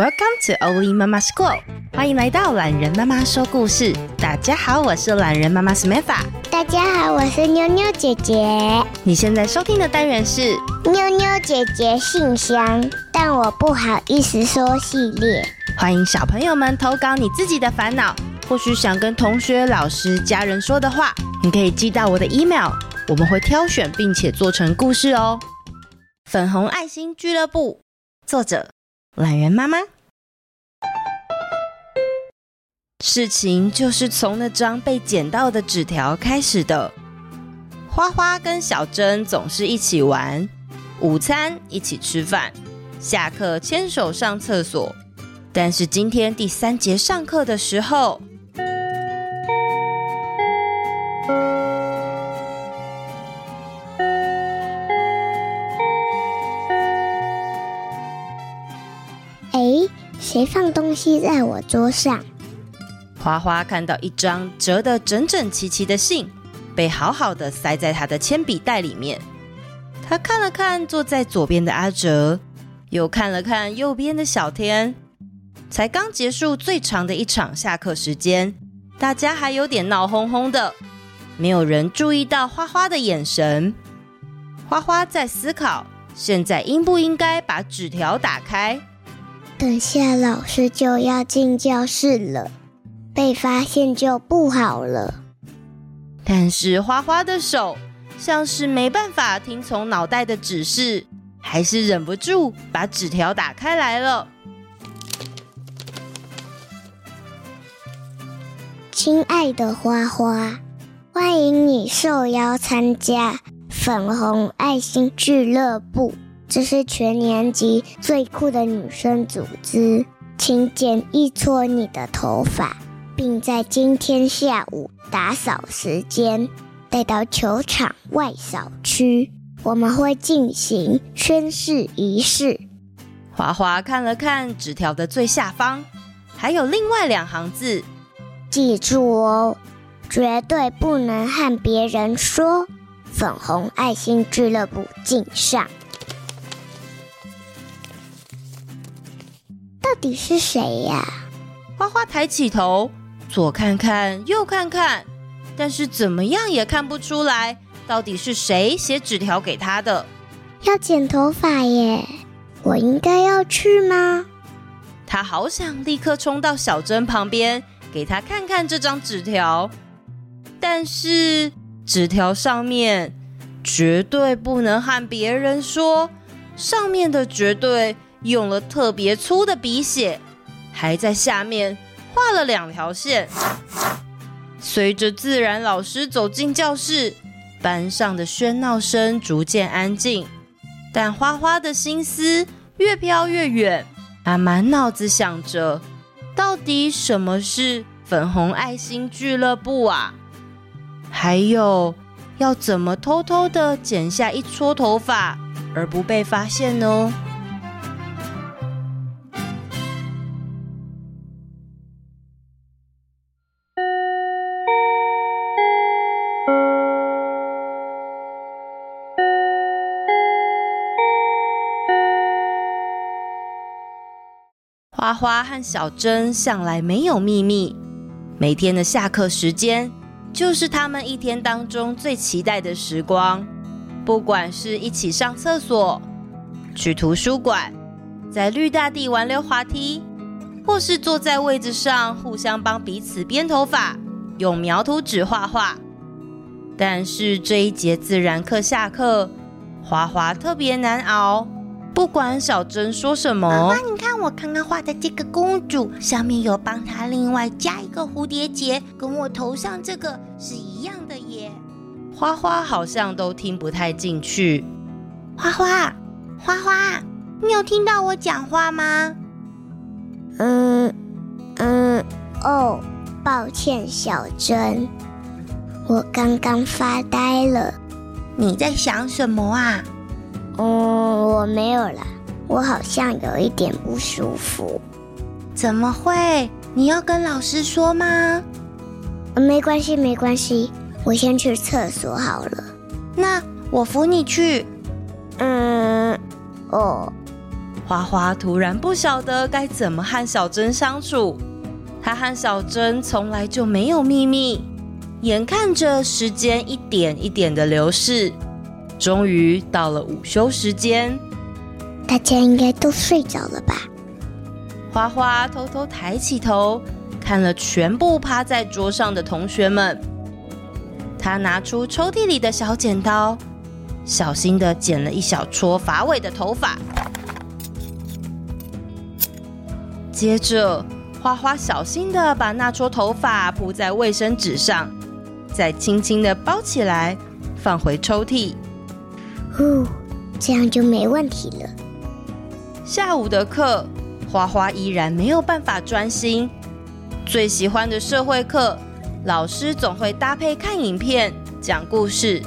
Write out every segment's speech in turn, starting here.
Welcome to Oli Mama School，欢迎来到懒人妈妈说故事。大家好，我是懒人妈妈 Smitha。大家好，我是妞妞姐姐。你现在收听的单元是妞妞姐姐信箱，但我不好意思说系列。欢迎小朋友们投稿你自己的烦恼，或许想跟同学、老师、家人说的话，你可以寄到我的 email，我们会挑选并且做成故事哦。粉红爱心俱乐部，作者。懒人妈妈，事情就是从那张被捡到的纸条开始的。花花跟小珍总是一起玩，午餐一起吃饭，下课牵手上厕所。但是今天第三节上课的时候，东西在我桌上？花花看到一张折得整整齐齐的信，被好好的塞在他的铅笔袋里面。他看了看坐在左边的阿哲，又看了看右边的小天。才刚结束最长的一场下课时间，大家还有点闹哄哄的，没有人注意到花花的眼神。花花在思考，现在应不应该把纸条打开？等下老师就要进教室了，被发现就不好了。但是花花的手像是没办法听从脑袋的指示，还是忍不住把纸条打开来了。亲爱的花花，欢迎你受邀参加粉红爱心俱乐部。这是全年级最酷的女生组织，请剪一撮你的头发，并在今天下午打扫时间带到球场外扫区，我们会进行宣誓仪式。华华看了看纸条的最下方，还有另外两行字，记住哦，绝对不能和别人说“粉红爱心俱乐部敬上”。底是谁呀？花花抬起头，左看看，右看看，但是怎么样也看不出来，到底是谁写纸条给他的？要剪头发耶，我应该要去吗？他好想立刻冲到小珍旁边，给他看看这张纸条，但是纸条上面绝对不能和别人说，上面的绝对。用了特别粗的笔写，还在下面画了两条线。随着自然老师走进教室，班上的喧闹声逐渐安静，但花花的心思越飘越远。他满脑子想着，到底什么是粉红爱心俱乐部啊？还有，要怎么偷偷的剪下一撮头发而不被发现呢？花和小珍向来没有秘密，每天的下课时间就是他们一天当中最期待的时光。不管是一起上厕所、去图书馆、在绿大地玩溜滑梯，或是坐在位子上互相帮彼此编头发、用描图纸画画。但是这一节自然课下课，花花特别难熬。不管小珍说什么，妈妈，你看我刚刚画的这个公主，上面有帮她另外加一个蝴蝶结，跟我头上这个是一样的耶。花花好像都听不太进去。花花，花花，你有听到我讲话吗？嗯嗯哦，抱歉，小珍，我刚刚发呆了。你在想什么啊？嗯，我没有啦，我好像有一点不舒服。怎么会？你要跟老师说吗？嗯，没关系，没关系，我先去厕所好了。那我扶你去。嗯，哦。花花突然不晓得该怎么和小珍相处。她和小珍从来就没有秘密。眼看着时间一点一点的流逝，终于到了午休时间。大家应该都睡着了吧？花花偷偷抬起头，看了全部趴在桌上的同学们。她拿出抽屉里的小剪刀，小心的剪了一小撮发尾的头发。接着，花花小心的把那撮头发铺在卫生纸上，再轻轻的包起来，放回抽屉。呼，这样就没问题了。下午的课，花花依然没有办法专心。最喜欢的社会课，老师总会搭配看影片、讲故事，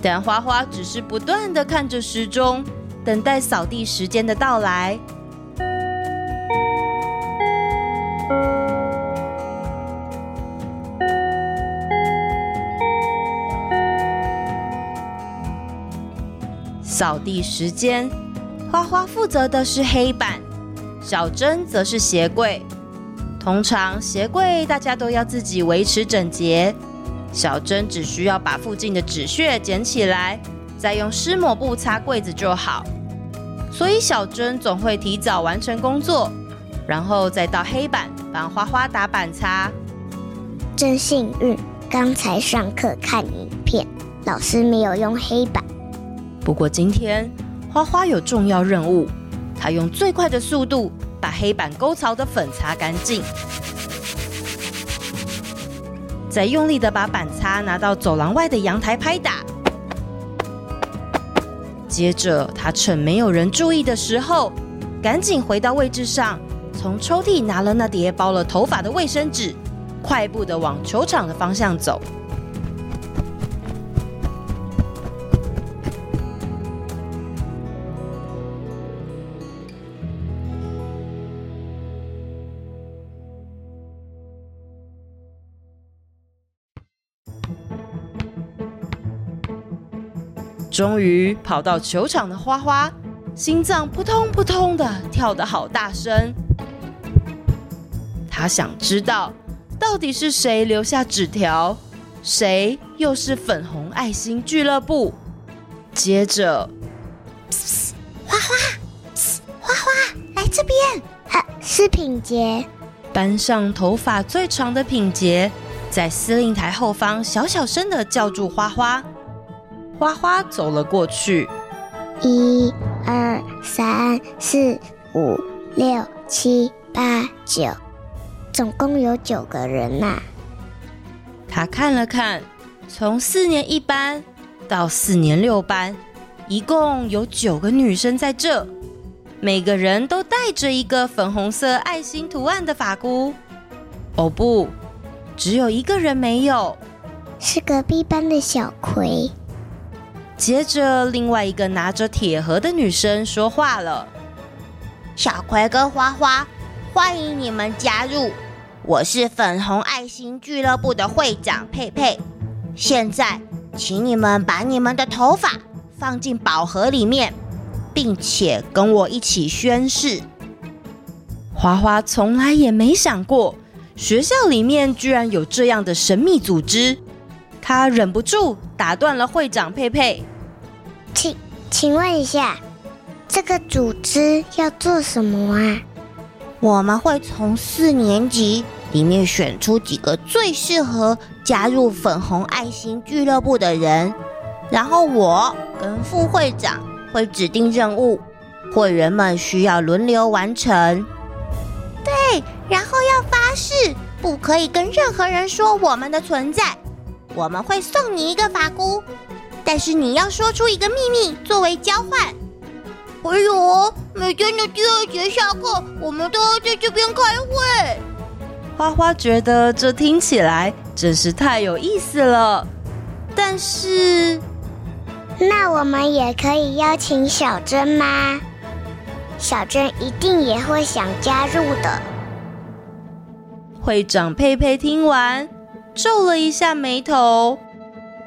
但花花只是不断的看着时钟，等待扫地时间的到来。扫地时间，花花负责的是黑板，小珍则是鞋柜。通常鞋柜大家都要自己维持整洁，小珍只需要把附近的纸屑捡起来，再用湿抹布擦柜子就好。所以小珍总会提早完成工作，然后再到黑板帮花花打板擦。真幸运，刚才上课看影片，老师没有用黑板。不过今天花花有重要任务，她用最快的速度把黑板沟槽的粉擦干净，再用力的把板擦拿到走廊外的阳台拍打。接着，她趁没有人注意的时候，赶紧回到位置上，从抽屉拿了那叠包了头发的卫生纸，快步的往球场的方向走。终于跑到球场的花花，心脏扑通扑通的跳得好大声。他想知道，到底是谁留下纸条，谁又是粉红爱心俱乐部？接着，花花，花花，来这边。啊，是品杰。班上头发最长的品杰，在司令台后方小小声的叫住花花。花花走了过去，一、二、三、四、五、六、七、八、九，总共有九个人呐。他看了看，从四年一班到四年六班，一共有九个女生在这，每个人都戴着一个粉红色爱心图案的发箍。哦不，只有一个人没有，是隔壁班的小葵。接着，另外一个拿着铁盒的女生说话了：“小葵跟花花，欢迎你们加入！我是粉红爱心俱乐部的会长佩佩。现在，请你们把你们的头发放进宝盒里面，并且跟我一起宣誓。”花花从来也没想过，学校里面居然有这样的神秘组织。他忍不住打断了会长佩佩，请请问一下，这个组织要做什么啊？我们会从四年级里面选出几个最适合加入粉红爱心俱乐部的人，然后我跟副会长会指定任务，会员们需要轮流完成。对，然后要发誓，不可以跟任何人说我们的存在。我们会送你一个发箍，但是你要说出一个秘密作为交换。哎呦，每天的第二节下课，我们都要在这边开会。花花觉得这听起来真是太有意思了，但是，那我们也可以邀请小珍吗？小珍一定也会想加入的。会长佩佩听完。皱了一下眉头，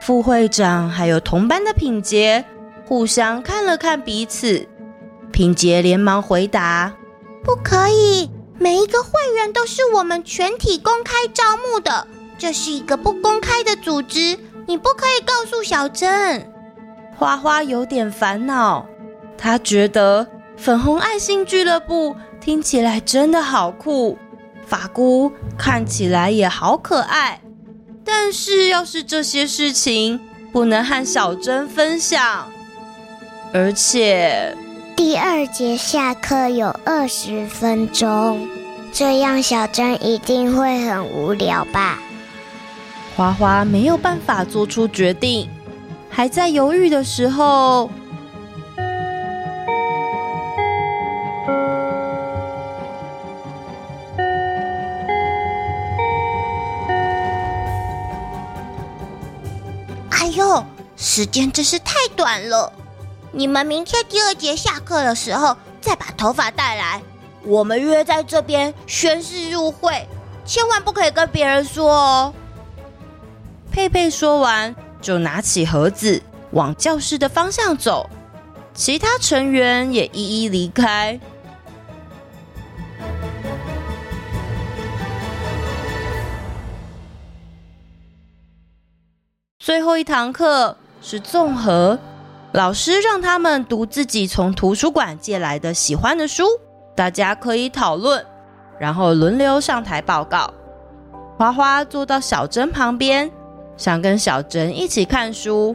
副会长还有同班的品洁互相看了看彼此。品洁连忙回答：“不可以，每一个会员都是我们全体公开招募的，这是一个不公开的组织，你不可以告诉小珍。”花花有点烦恼，她觉得粉红爱心俱乐部听起来真的好酷，法菇看起来也好可爱，但是要是这些事情不能和小珍分享，而且。第二节下课有二十分钟，这样小珍一定会很无聊吧？花花没有办法做出决定，还在犹豫的时候，哎呦，时间真是太短了。你们明天第二节下课的时候再把头发带来，我们约在这边宣誓入会，千万不可以跟别人说哦。佩佩说完，就拿起盒子往教室的方向走，其他成员也一一离开。最后一堂课是综合。老师让他们读自己从图书馆借来的喜欢的书，大家可以讨论，然后轮流上台报告。花花坐到小珍旁边，想跟小珍一起看书。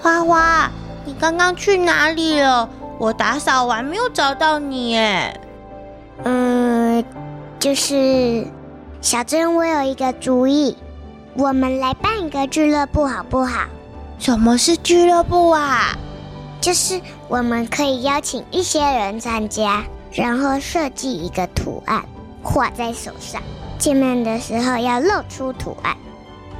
花花，你刚刚去哪里了？我打扫完没有找到你耶。嗯，就是小珍，我有一个主意，我们来办一个俱乐部好不好？什么是俱乐部啊？就是我们可以邀请一些人参加，然后设计一个图案，画在手上。见面的时候要露出图案。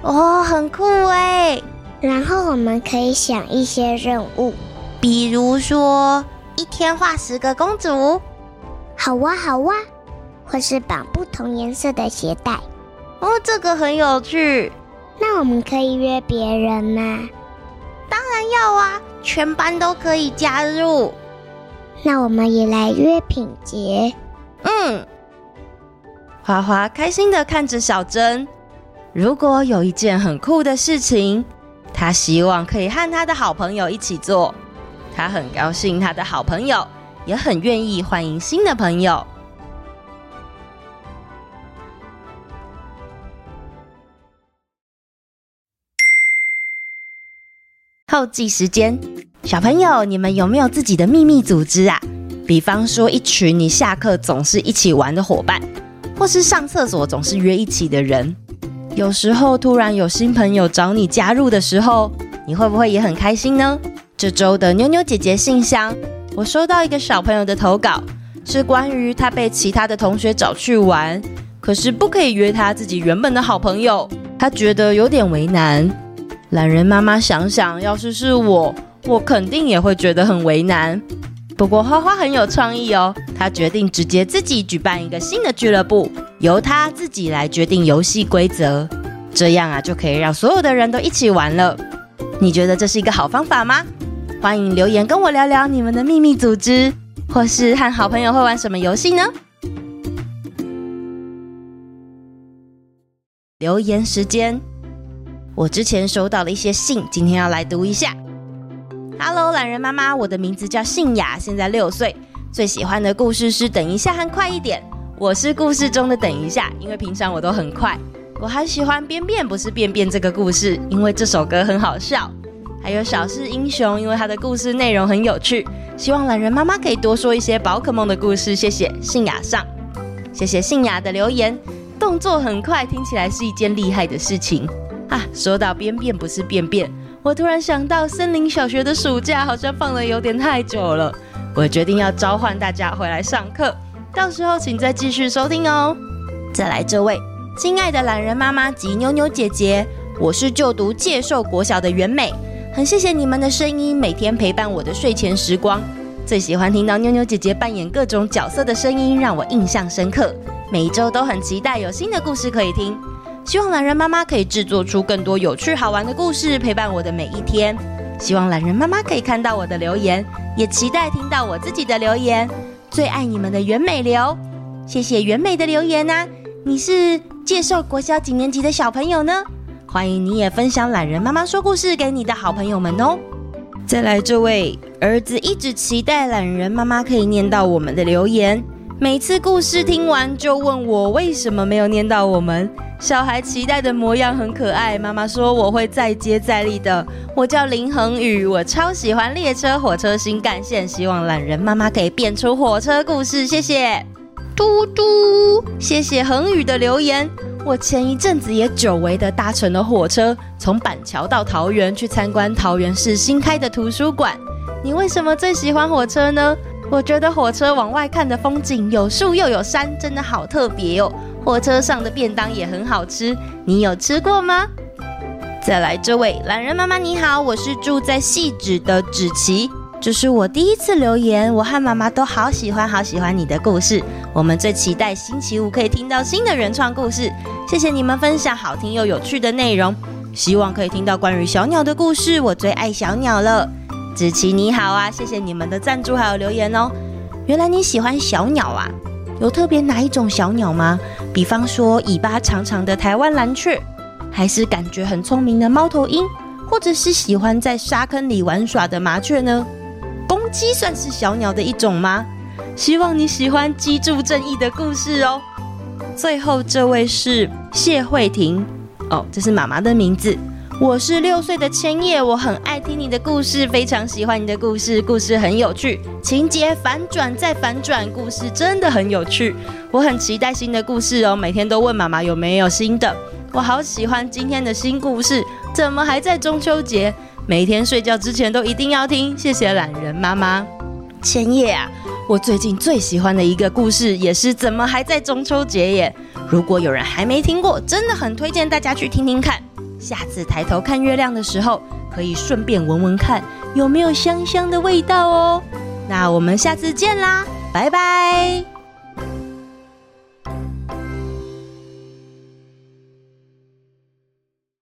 哦，很酷哎！然后我们可以想一些任务，比如说一天画十个公主。好哇，好哇！或是绑不同颜色的鞋带。哦，这个很有趣。那我们可以约别人吗？当然要啊，全班都可以加入。那我们也来约品洁。嗯，花花开心的看着小珍。如果有一件很酷的事情，他希望可以和他的好朋友一起做。他很高兴，他的好朋友也很愿意欢迎新的朋友。后记时间，小朋友，你们有没有自己的秘密组织啊？比方说，一群你下课总是一起玩的伙伴，或是上厕所总是约一起的人。有时候突然有新朋友找你加入的时候，你会不会也很开心呢？这周的妞妞姐姐信箱，我收到一个小朋友的投稿，是关于他被其他的同学找去玩，可是不可以约他自己原本的好朋友，他觉得有点为难。懒人妈妈想想，要是是我，我肯定也会觉得很为难。不过花花很有创意哦，她决定直接自己举办一个新的俱乐部，由她自己来决定游戏规则，这样啊就可以让所有的人都一起玩了。你觉得这是一个好方法吗？欢迎留言跟我聊聊你们的秘密组织，或是和好朋友会玩什么游戏呢？留言时间。我之前收到了一些信，今天要来读一下。Hello，懒人妈妈，我的名字叫信雅，现在六岁，最喜欢的故事是《等一下》和《快一点》。我是故事中的等一下，因为平常我都很快。我还喜欢便便不是便便这个故事，因为这首歌很好笑。还有小事英雄，因为他的故事内容很有趣。希望懒人妈妈可以多说一些宝可梦的故事。谢谢信雅上，谢谢信雅的留言。动作很快，听起来是一件厉害的事情。啊，说到便便不是便便，我突然想到森林小学的暑假好像放了有点太久了，我决定要召唤大家回来上课，到时候请再继续收听哦。再来这位，亲爱的懒人妈妈及妞妞姐姐，我是就读介寿国小的袁美，很谢谢你们的声音，每天陪伴我的睡前时光，最喜欢听到妞妞姐姐扮演各种角色的声音，让我印象深刻，每一周都很期待有新的故事可以听。希望懒人妈妈可以制作出更多有趣好玩的故事，陪伴我的每一天。希望懒人妈妈可以看到我的留言，也期待听到我自己的留言。最爱你们的袁美流，谢谢袁美的留言呐、你是介绍国小几年级的小朋友呢？欢迎你也分享懒人妈妈说故事给你的好朋友们哦。再来这位儿子一直期待懒人妈妈可以念到我们的留言，每次故事听完就问我为什么没有念到我们。小孩期待的模样很可爱，妈妈说我会再接再厉的。我叫林恒宇，我超喜欢列车、火车、新干线，希望懒人妈妈可以变出火车故事，谢谢。嘟嘟，谢谢恒宇的留言。我前一阵子也久违的搭乘了火车，从板桥到桃园去参观桃园市新开的图书馆。你为什么最喜欢火车呢？我觉得火车往外看的风景有树又有山，真的好特别哦。火车上的便当也很好吃，你有吃过吗？再来这位懒人妈妈你好，我是住在汐止的芷琪，这是我第一次留言，我和妈妈都好喜欢好喜欢你的故事，我们最期待星期五可以听到新的原创故事，谢谢你们分享好听又有趣的内容，希望可以听到关于小鸟的故事，我最爱小鸟了。芷琪你好啊，谢谢你们的赞助还有留言哦，原来你喜欢小鸟啊。有特别哪一种小鸟吗？比方说尾巴长长的台湾蓝雀，还是感觉很聪明的猫头鹰，或者是喜欢在沙坑里玩耍的麻雀呢？公鸡算是小鸟的一种吗？希望你喜欢鸡柱正义的故事哦。最后这位是谢慧婷，哦，这是妈妈的名字。我是六岁的千叶，我很爱听你的故事，非常喜欢你的故事，故事很有趣，情节反转再反转，故事真的很有趣，我很期待新的故事哦，每天都问妈妈有没有新的，我好喜欢今天的新故事，怎么还在中秋节？每天睡觉之前都一定要听，谢谢懒人妈妈。千叶啊，我最近最喜欢的一个故事也是怎么还在中秋节耶？如果有人还没听过，真的很推荐大家去听听看。下次抬头看月亮的时候，可以顺便闻闻看有没有香香的味道哦。那我们下次见啦，拜拜。